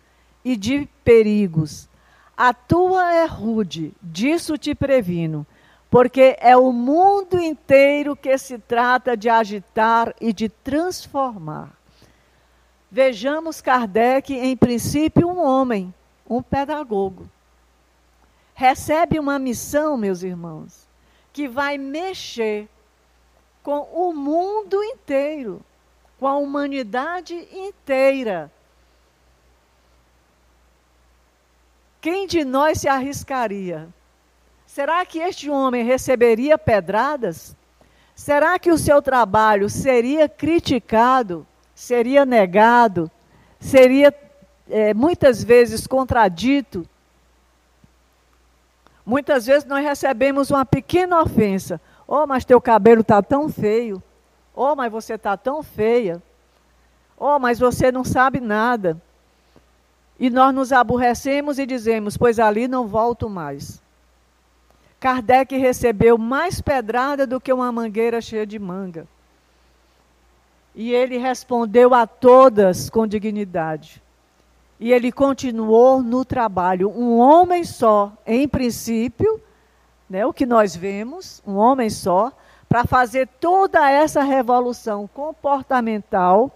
e de perigos. A tua é rude, disso te previno porque é o mundo inteiro que se trata de agitar e de transformar. Vejamos Kardec, em princípio, um homem, um pedagogo. Recebe uma missão, meus irmãos, que vai mexer com o mundo inteiro, com a humanidade inteira. Quem de nós se arriscaria Será que este homem receberia pedradas? Será que o seu trabalho seria criticado, seria negado, seria é, muitas vezes contradito? Muitas vezes nós recebemos uma pequena ofensa. Oh, mas teu cabelo está tão feio. Oh, mas você está tão feia. Oh, mas você não sabe nada. E nós nos aborrecemos e dizemos: Pois ali não volto mais. Kardec recebeu mais pedrada do que uma mangueira cheia de manga. E ele respondeu a todas com dignidade. E ele continuou no trabalho. Um homem só, em princípio, né, o que nós vemos, um homem só, para fazer toda essa revolução comportamental,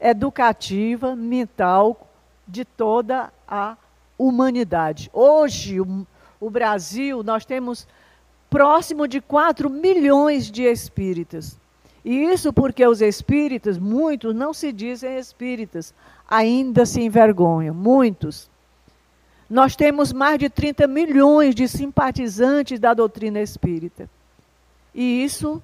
educativa, mental de toda a humanidade. Hoje, o o Brasil, nós temos próximo de 4 milhões de espíritas. E isso porque os espíritas, muitos não se dizem espíritas, ainda se envergonham, muitos. Nós temos mais de 30 milhões de simpatizantes da doutrina espírita. E isso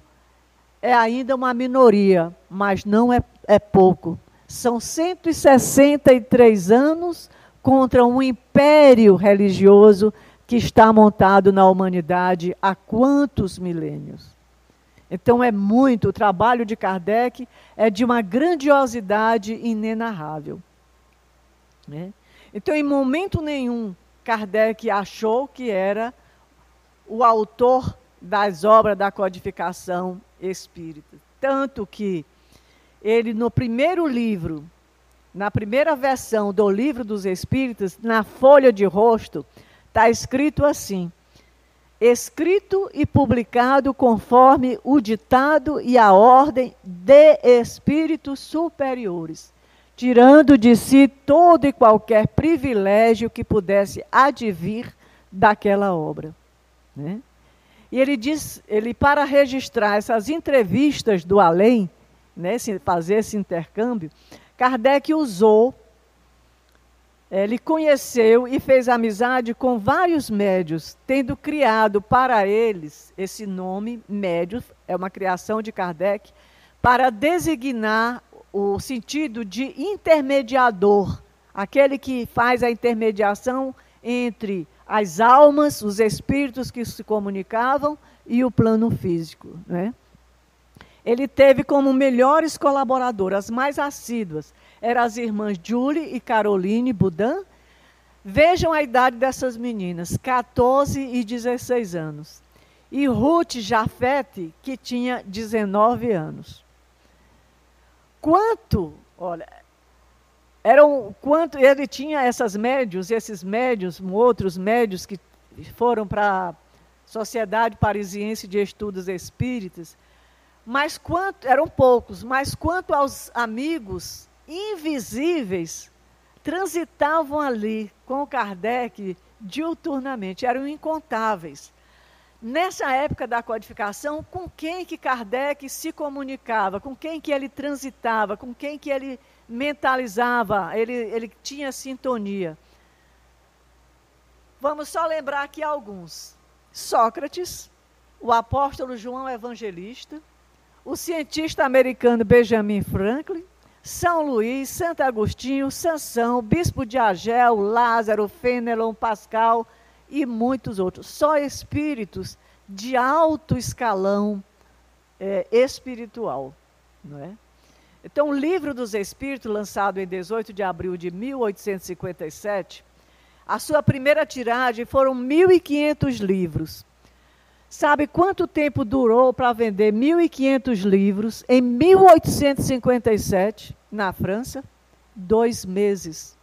é ainda uma minoria, mas não é, é pouco. São 163 anos contra um império religioso que está montado na humanidade há quantos milênios. Então é muito, o trabalho de Kardec é de uma grandiosidade inenarrável. Né? Então, em momento nenhum, Kardec achou que era o autor das obras da codificação espírita. Tanto que ele, no primeiro livro, na primeira versão do Livro dos Espíritos, na folha de rosto, está escrito assim: escrito e publicado conforme o ditado e a ordem de espíritos superiores. tirando de si todo e qualquer privilégio que pudesse advir daquela obra. Né? E ele diz, ele para registrar essas entrevistas do além, né, fazer esse intercâmbio, Kardec usou, ele conheceu e fez amizade com vários médios, tendo criado para eles esse nome, médios, é uma criação de Kardec, para designar o sentido de intermediador, aquele que faz a intermediação entre as almas, os espíritos que se comunicavam e o plano físico. Né? Ele teve como melhores colaboradoras, mais assíduas, eram as irmãs Julie e Caroline Budan. Vejam a idade dessas meninas, 14 e 16 anos. E Ruth Jafete, que tinha 19 anos. Quanto, olha, eram quanto ele tinha essas médios, esses médios, outros médios que foram para a Sociedade Parisiense de Estudos Espíritas, mas quanto eram poucos, mas quanto aos amigos invisíveis transitavam ali com Kardec diuturnamente, eram incontáveis. Nessa época da codificação, com quem que Kardec se comunicava, com quem que ele transitava, com quem que ele mentalizava, ele, ele tinha sintonia. Vamos só lembrar aqui alguns. Sócrates, o apóstolo João Evangelista, o cientista americano Benjamin Franklin, São Luís, Santo Agostinho, Sansão, Bispo de Agel, Lázaro, Fenelon, Pascal, e muitos outros. Só espíritos de alto escalão é, espiritual. Não é? Então, o Livro dos Espíritos, lançado em 18 de abril de 1857, a sua primeira tiragem foram 1.500 livros. Sabe quanto tempo durou para vender 1.500 livros em 1857, na França? Dois meses.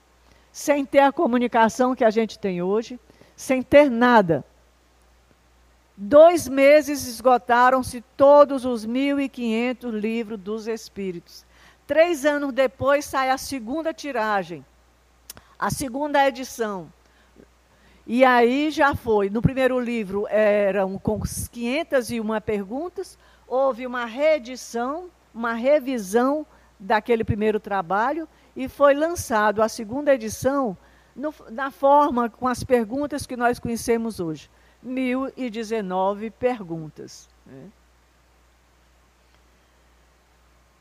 Sem ter a comunicação que a gente tem hoje, sem ter nada. Dois meses esgotaram-se todos os 1.500 livros dos Espíritos. Três anos depois sai a segunda tiragem, a segunda edição. E aí já foi. No primeiro livro eram com 501 perguntas, houve uma reedição, uma revisão daquele primeiro trabalho e foi lançado a segunda edição no, na forma, com as perguntas que nós conhecemos hoje. 1019 perguntas. Né?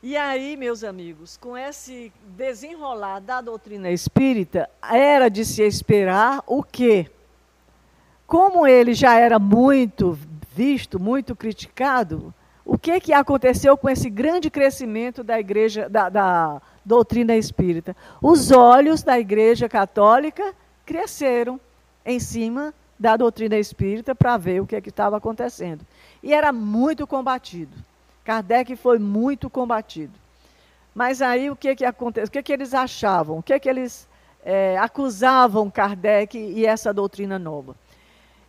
E aí, meus amigos, com esse desenrolar da doutrina espírita, era de se esperar o quê? Como ele já era muito visto, muito criticado, o que, que aconteceu com esse grande crescimento da igreja, da, da doutrina espírita. Os olhos da Igreja Católica cresceram em cima da doutrina espírita para ver o que é estava acontecendo. E era muito combatido. Kardec foi muito combatido. Mas aí o que que acontece? O que que eles achavam? O que que eles é, acusavam Kardec e essa doutrina nova?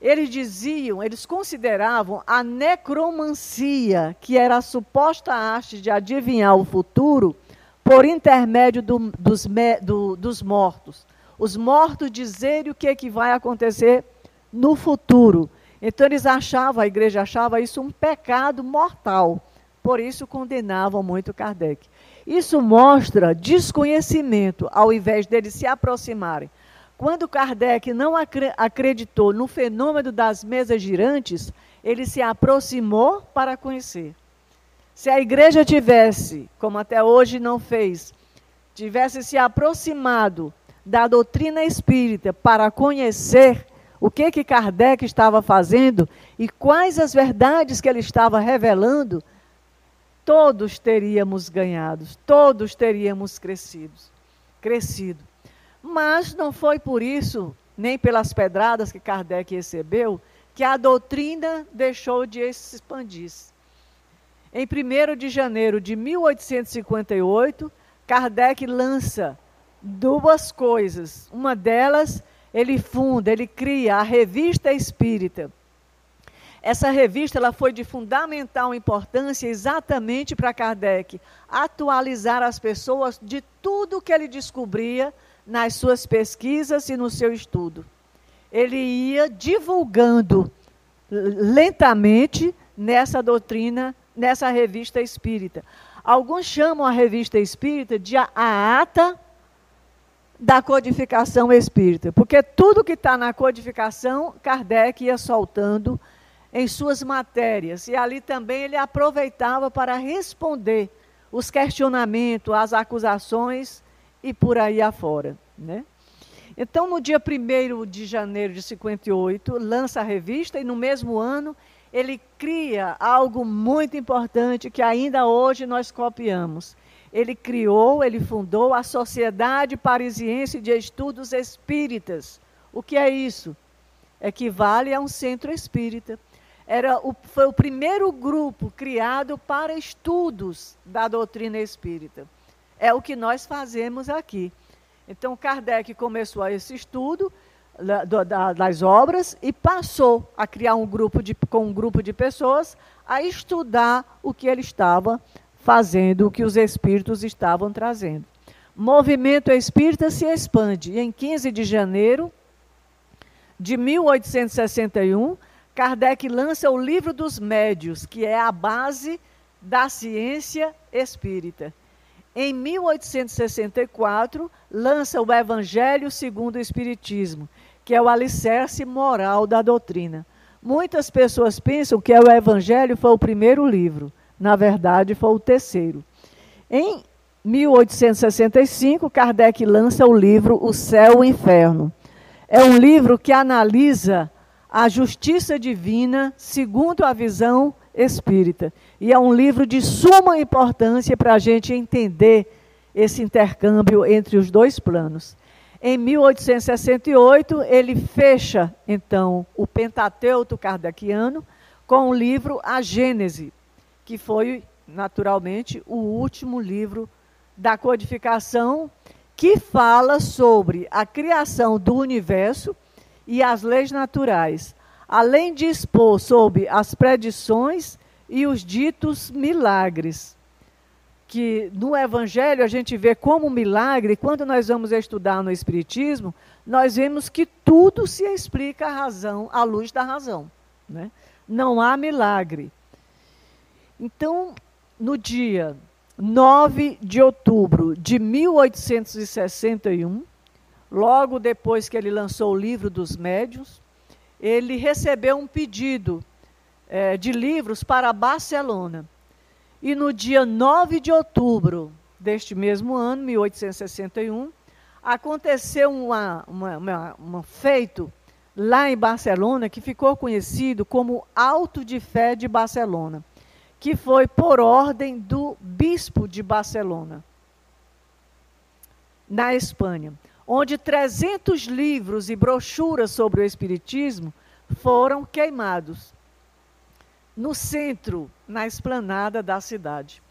Eles diziam, eles consideravam a necromancia, que era a suposta arte de adivinhar o futuro, por intermédio do, dos, do, dos mortos. Os mortos dizerem o que, é que vai acontecer no futuro. Então eles achavam, a igreja achava isso um pecado mortal. Por isso condenavam muito Kardec. Isso mostra desconhecimento, ao invés deles se aproximarem. Quando Kardec não acreditou no fenômeno das mesas girantes, ele se aproximou para conhecer. Se a igreja tivesse, como até hoje não fez, tivesse se aproximado da doutrina espírita para conhecer o que que Kardec estava fazendo e quais as verdades que ele estava revelando, todos teríamos ganhado, todos teríamos crescido, crescido. Mas não foi por isso, nem pelas pedradas que Kardec recebeu, que a doutrina deixou de expandir-se. Em 1 de janeiro de 1858, Kardec lança duas coisas. Uma delas, ele funda, ele cria a Revista Espírita. essa revista ela foi de fundamental importância exatamente para Kardec atualizar as pessoas de tudo que ele descobria nas suas pesquisas e no seu estudo. Ele ia divulgando lentamente nessa doutrina, nessa revista espírita. Alguns chamam a revista espírita de a ata da codificação espírita, porque tudo que está na codificação, Kardec ia soltando em suas matérias, e ali também ele aproveitava para responder os questionamentos, as acusações e por aí afora. Né? Então, no dia 1 de janeiro de 58, lança a revista e no mesmo ano ele cria algo muito importante que ainda hoje nós copiamos. Ele criou, ele fundou a Sociedade Parisiense de Estudos Espíritas. O que é isso? Equivale a um centro espírita. Era o, foi o primeiro grupo criado para estudos da doutrina espírita. É o que nós fazemos aqui. Então, Kardec começou esse estudo das obras e passou a criar um grupo de, com um grupo de pessoas a estudar o que ele estava fazendo, o que os espíritos estavam trazendo. Movimento espírita se expande. E em 15 de janeiro de 1861, Kardec lança o Livro dos Médios, que é a base da ciência espírita. Em 1864, lança o Evangelho segundo o Espiritismo, que é o alicerce moral da doutrina. Muitas pessoas pensam que o Evangelho foi o primeiro livro. Na verdade, foi o terceiro. Em 1865, Kardec lança o livro O Céu e o Inferno. É um livro que analisa a justiça divina segundo a visão espírita. E é um livro de suma importância para a gente entender esse intercâmbio entre os dois planos. Em 1868, ele fecha, então, o Pentateuco kardeciano com o livro A Gênese, que foi, naturalmente, o último livro da codificação que fala sobre a criação do universo e as leis naturais, além de expor sobre as predições e os ditos milagres. Que no Evangelho a gente vê como milagre, quando nós vamos estudar no Espiritismo, nós vemos que tudo se explica à razão, à luz da razão. Né? Não há milagre. Então, no dia 9 de outubro de 1861, logo depois que ele lançou o livro dos médios, ele recebeu um pedido é, de livros para Barcelona. E no dia 9 de outubro deste mesmo ano, 1861, aconteceu uma, uma, uma, um feito lá em Barcelona que ficou conhecido como Alto de Fé de Barcelona, que foi por ordem do bispo de Barcelona, na Espanha onde 300 livros e brochuras sobre o Espiritismo foram queimados no centro, na esplanada da cidade.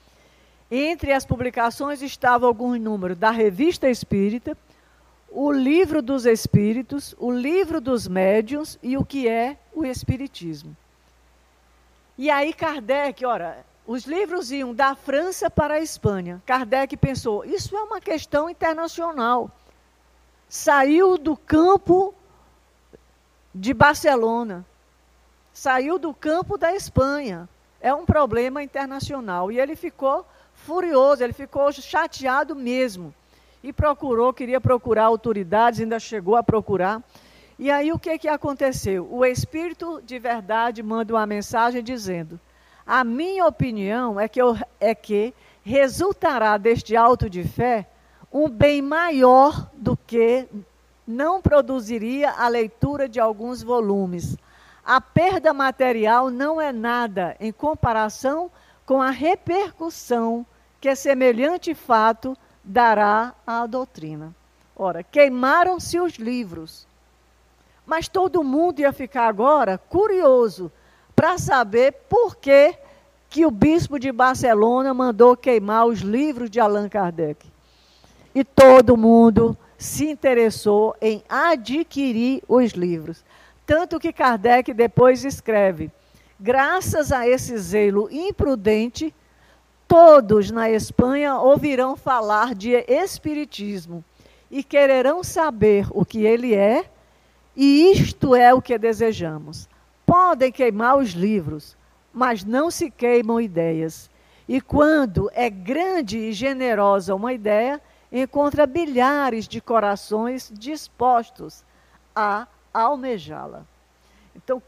Entre as publicações estavam alguns números da Revista Espírita, o Livro dos Espíritos, o Livro dos Médiuns e o que é o Espiritismo. E aí Kardec, ora, os livros iam da França para a Espanha. Kardec pensou, isso é uma questão internacional saiu do campo de Barcelona, saiu do campo da Espanha. É um problema internacional. E ele ficou furioso, ele ficou chateado mesmo. E procurou, queria procurar autoridades, ainda chegou a procurar. E aí o que, que aconteceu? O Espírito de verdade manda uma mensagem dizendo: A minha opinião é que, eu, é que resultará deste alto de fé um bem maior do que não produziria a leitura de alguns volumes. A perda material não é nada em comparação com a repercussão que semelhante fato dará à doutrina. Ora, queimaram-se os livros, mas todo mundo ia ficar agora curioso para saber por que, que o bispo de Barcelona mandou queimar os livros de Allan Kardec e todo mundo se interessou em adquirir os livros. Tanto que Kardec depois escreve Graças a esse zelo imprudente, todos na Espanha ouvirão falar de Espiritismo e quererão saber o que ele é, e isto é o que desejamos. Podem queimar os livros, mas não se queimam ideias. E quando é grande e generosa uma ideia, encontra bilhares de corações dispostos a almejá-la. Então,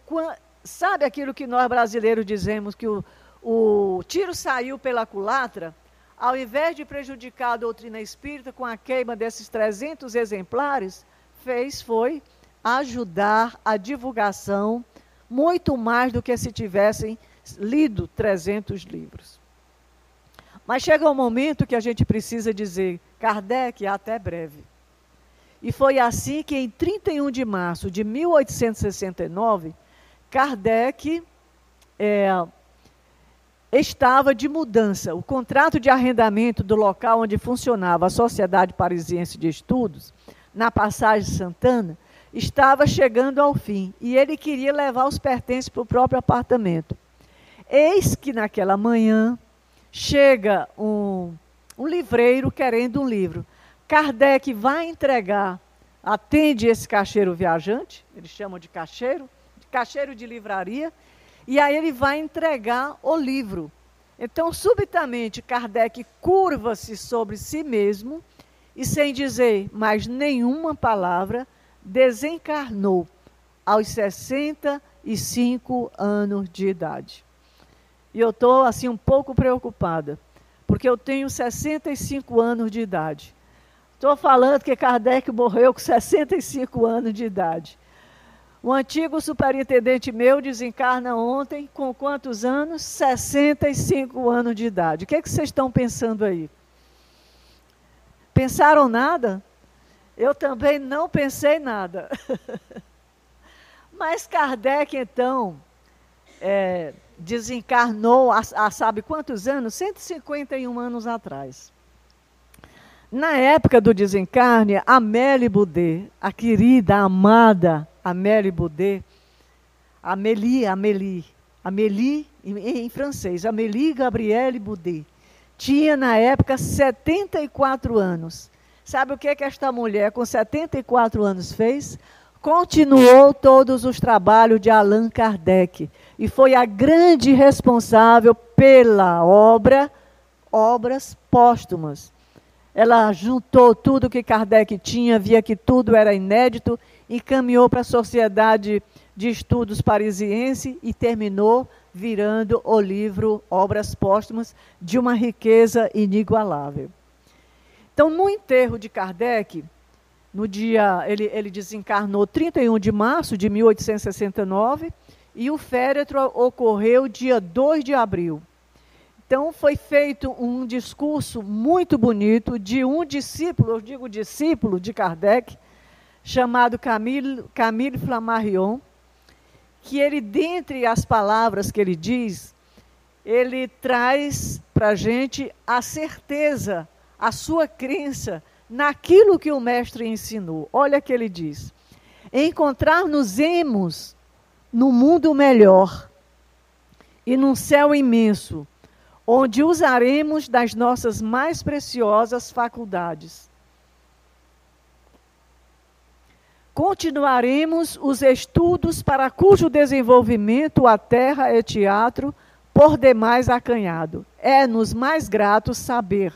sabe aquilo que nós brasileiros dizemos que o, o tiro saiu pela culatra? Ao invés de prejudicar a doutrina espírita com a queima desses 300 exemplares, fez foi ajudar a divulgação muito mais do que se tivessem lido 300 livros. Mas chega um momento que a gente precisa dizer, Kardec, até breve. E foi assim que, em 31 de março de 1869, Kardec é, estava de mudança. O contrato de arrendamento do local onde funcionava a Sociedade Parisiense de Estudos, na Passagem Santana, estava chegando ao fim e ele queria levar os pertences para o próprio apartamento. Eis que naquela manhã chega um, um livreiro querendo um livro. Kardec vai entregar, atende esse caixeiro viajante, eles chamam de caixeiro, de caixeiro de livraria, e aí ele vai entregar o livro. Então, subitamente, Kardec curva-se sobre si mesmo e, sem dizer mais nenhuma palavra, desencarnou aos 65 anos de idade. E eu estou assim um pouco preocupada, porque eu tenho 65 anos de idade. Estou falando que Kardec morreu com 65 anos de idade. O antigo superintendente meu desencarna ontem com quantos anos? 65 anos de idade. O que, é que vocês estão pensando aí? Pensaram nada? Eu também não pensei nada. Mas Kardec, então, é, desencarnou há, há sabe quantos anos? 151 anos atrás. Na época do desencarne, Amélie Boudet, a querida, a amada Amélie Boudet, Amélie, Amélie, Amélie em, em francês, Amélie Gabrielle Boudet, tinha na época 74 anos. Sabe o que, que esta mulher, com 74 anos, fez? continuou todos os trabalhos de Allan Kardec e foi a grande responsável pela obra, obras póstumas. Ela juntou tudo que Kardec tinha, via que tudo era inédito, encaminhou para a Sociedade de Estudos Parisiense e terminou virando o livro Obras Póstumas de uma riqueza inigualável. Então, no enterro de Kardec, no dia, ele, ele desencarnou 31 de março de 1869 e o féretro ocorreu dia 2 de abril. Então foi feito um discurso muito bonito de um discípulo, eu digo discípulo de Kardec, chamado Camille, Camille Flammarion, que ele, dentre as palavras que ele diz, ele traz para a gente a certeza, a sua crença naquilo que o mestre ensinou. Olha que ele diz: encontrar-nos-emos no mundo melhor e num céu imenso, onde usaremos das nossas mais preciosas faculdades. Continuaremos os estudos para cujo desenvolvimento a terra é teatro, por demais acanhado. É-nos mais grato saber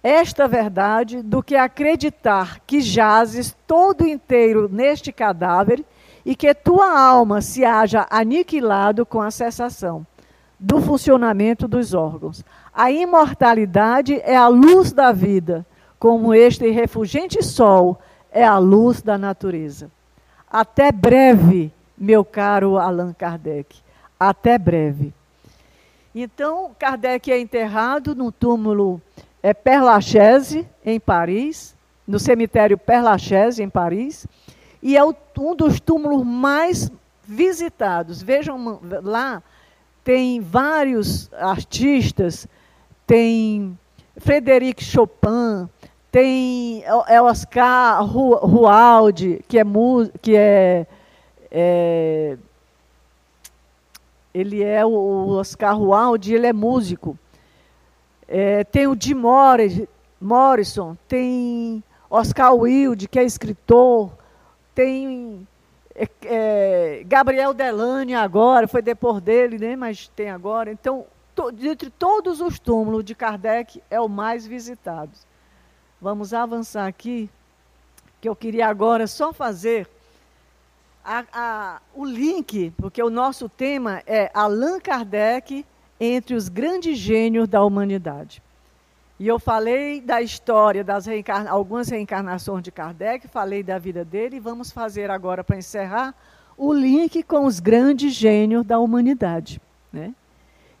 esta verdade do que acreditar que jazes todo inteiro neste cadáver e que tua alma se haja aniquilado com a cessação do funcionamento dos órgãos. A imortalidade é a luz da vida, como este refulgente sol é a luz da natureza. Até breve, meu caro Allan Kardec. Até breve. Então, Kardec é enterrado no túmulo é Père Lachaise, em Paris, no cemitério Père Lachaise, em Paris, e é um dos túmulos mais visitados. Vejam lá, tem vários artistas, tem Frederic Chopin, tem é Oscar Rualdi, que é, que é, é ele é o Oscar Wilde, ele é músico. É, tem o Jim Morrison, tem Oscar Wilde, que é escritor, tem é, é, Gabriel Delane agora, foi depois dele, né, mas tem agora. Então, to, entre todos os túmulos de Kardec, é o mais visitado. Vamos avançar aqui, que eu queria agora só fazer a, a, o link, porque o nosso tema é Allan Kardec entre os grandes gênios da humanidade. E eu falei da história das algumas reencarnações de Kardec, falei da vida dele, e vamos fazer agora, para encerrar, o link com os grandes gênios da humanidade. Né?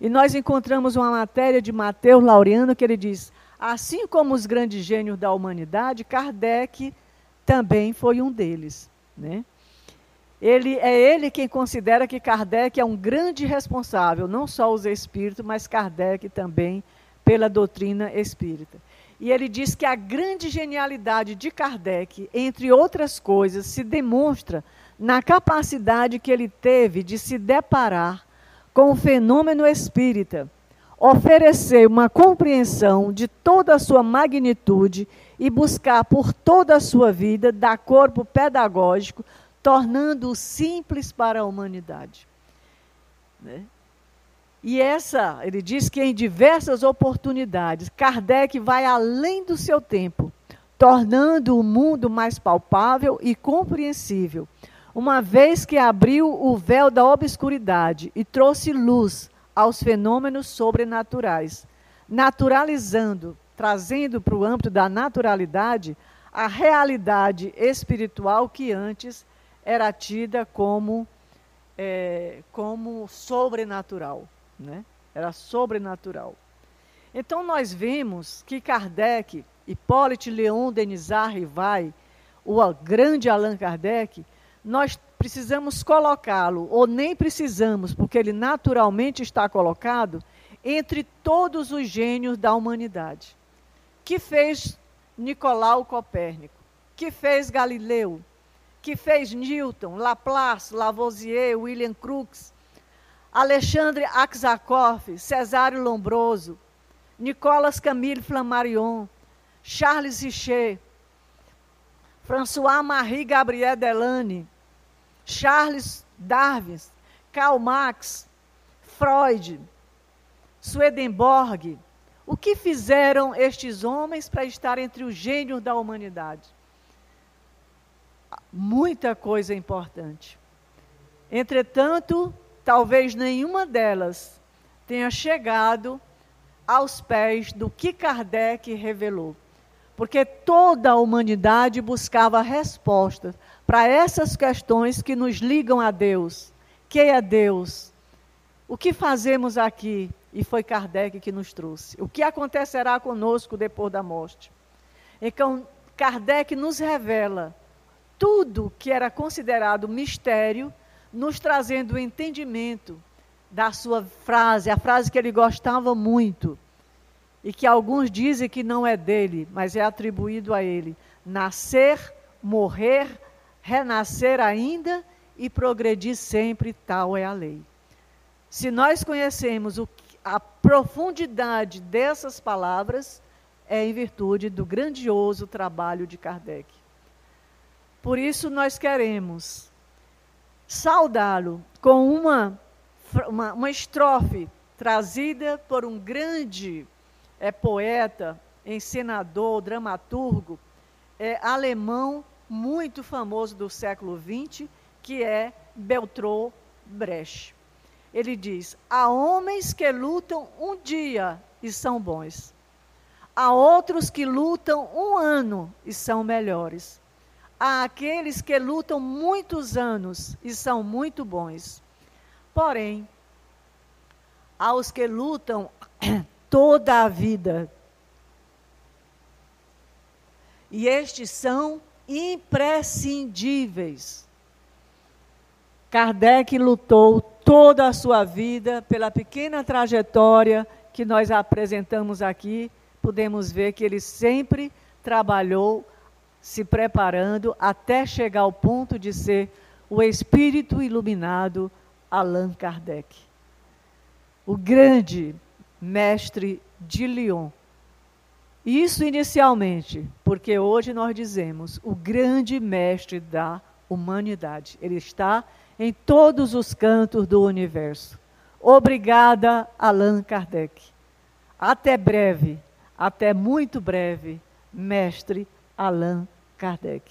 E nós encontramos uma matéria de Mateus Laureano que ele diz: assim como os grandes gênios da humanidade, Kardec também foi um deles. Né? Ele, é ele quem considera que Kardec é um grande responsável, não só os espíritos, mas Kardec também pela doutrina espírita. E ele diz que a grande genialidade de Kardec, entre outras coisas, se demonstra na capacidade que ele teve de se deparar com o fenômeno espírita, oferecer uma compreensão de toda a sua magnitude e buscar por toda a sua vida dar corpo pedagógico tornando-o simples para a humanidade. Né? E essa, ele diz que em diversas oportunidades, Kardec vai além do seu tempo, tornando o mundo mais palpável e compreensível, uma vez que abriu o véu da obscuridade e trouxe luz aos fenômenos sobrenaturais, naturalizando, trazendo para o âmbito da naturalidade a realidade espiritual que antes era tida como, é, como sobrenatural. Né? Era sobrenatural. Então nós vemos que Kardec, Hipólite Leon Denisard Rivai, o grande Allan Kardec, nós precisamos colocá-lo, ou nem precisamos, porque ele naturalmente está colocado entre todos os gênios da humanidade. Que fez Nicolau Copérnico, que fez Galileu, que fez Newton, Laplace, Lavoisier, William Crookes, Alexandre Aksakov, Cesário Lombroso, Nicolas Camille Flammarion, Charles Richer, François-Marie Gabriel Delane, Charles Darwin, Karl Marx, Freud, Swedenborg. O que fizeram estes homens para estar entre os gênios da humanidade? muita coisa importante. Entretanto, talvez nenhuma delas tenha chegado aos pés do que Kardec revelou. Porque toda a humanidade buscava respostas para essas questões que nos ligam a Deus. Quem é Deus? O que fazemos aqui? E foi Kardec que nos trouxe. O que acontecerá conosco depois da morte? Então, Kardec nos revela tudo que era considerado mistério, nos trazendo o entendimento da sua frase, a frase que ele gostava muito, e que alguns dizem que não é dele, mas é atribuído a ele: nascer, morrer, renascer ainda e progredir sempre, tal é a lei. Se nós conhecemos o, a profundidade dessas palavras, é em virtude do grandioso trabalho de Kardec. Por isso nós queremos saudá-lo com uma, uma, uma, estrofe trazida por um grande é, poeta, encenador, dramaturgo, é, alemão muito famoso do século XX, que é Beltrot Brecht. Ele diz: há homens que lutam um dia e são bons, há outros que lutam um ano e são melhores há aqueles que lutam muitos anos e são muito bons. Porém, há os que lutam toda a vida. E estes são imprescindíveis. Kardec lutou toda a sua vida pela pequena trajetória que nós apresentamos aqui. Podemos ver que ele sempre trabalhou se preparando até chegar ao ponto de ser o espírito iluminado Allan Kardec. o grande mestre de Lyon. Isso inicialmente, porque hoje nós dizemos o grande mestre da humanidade. Ele está em todos os cantos do universo. Obrigada, Allan Kardec. Até breve, até muito breve, mestre Allan Kardec.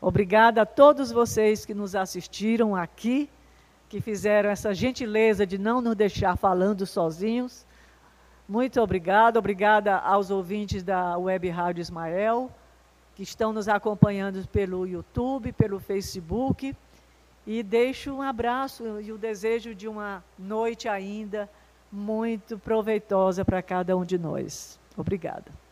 Obrigada a todos vocês que nos assistiram aqui, que fizeram essa gentileza de não nos deixar falando sozinhos. Muito obrigada, obrigada aos ouvintes da Web Rádio Ismael, que estão nos acompanhando pelo YouTube, pelo Facebook. E deixo um abraço e o desejo de uma noite ainda muito proveitosa para cada um de nós. Obrigada.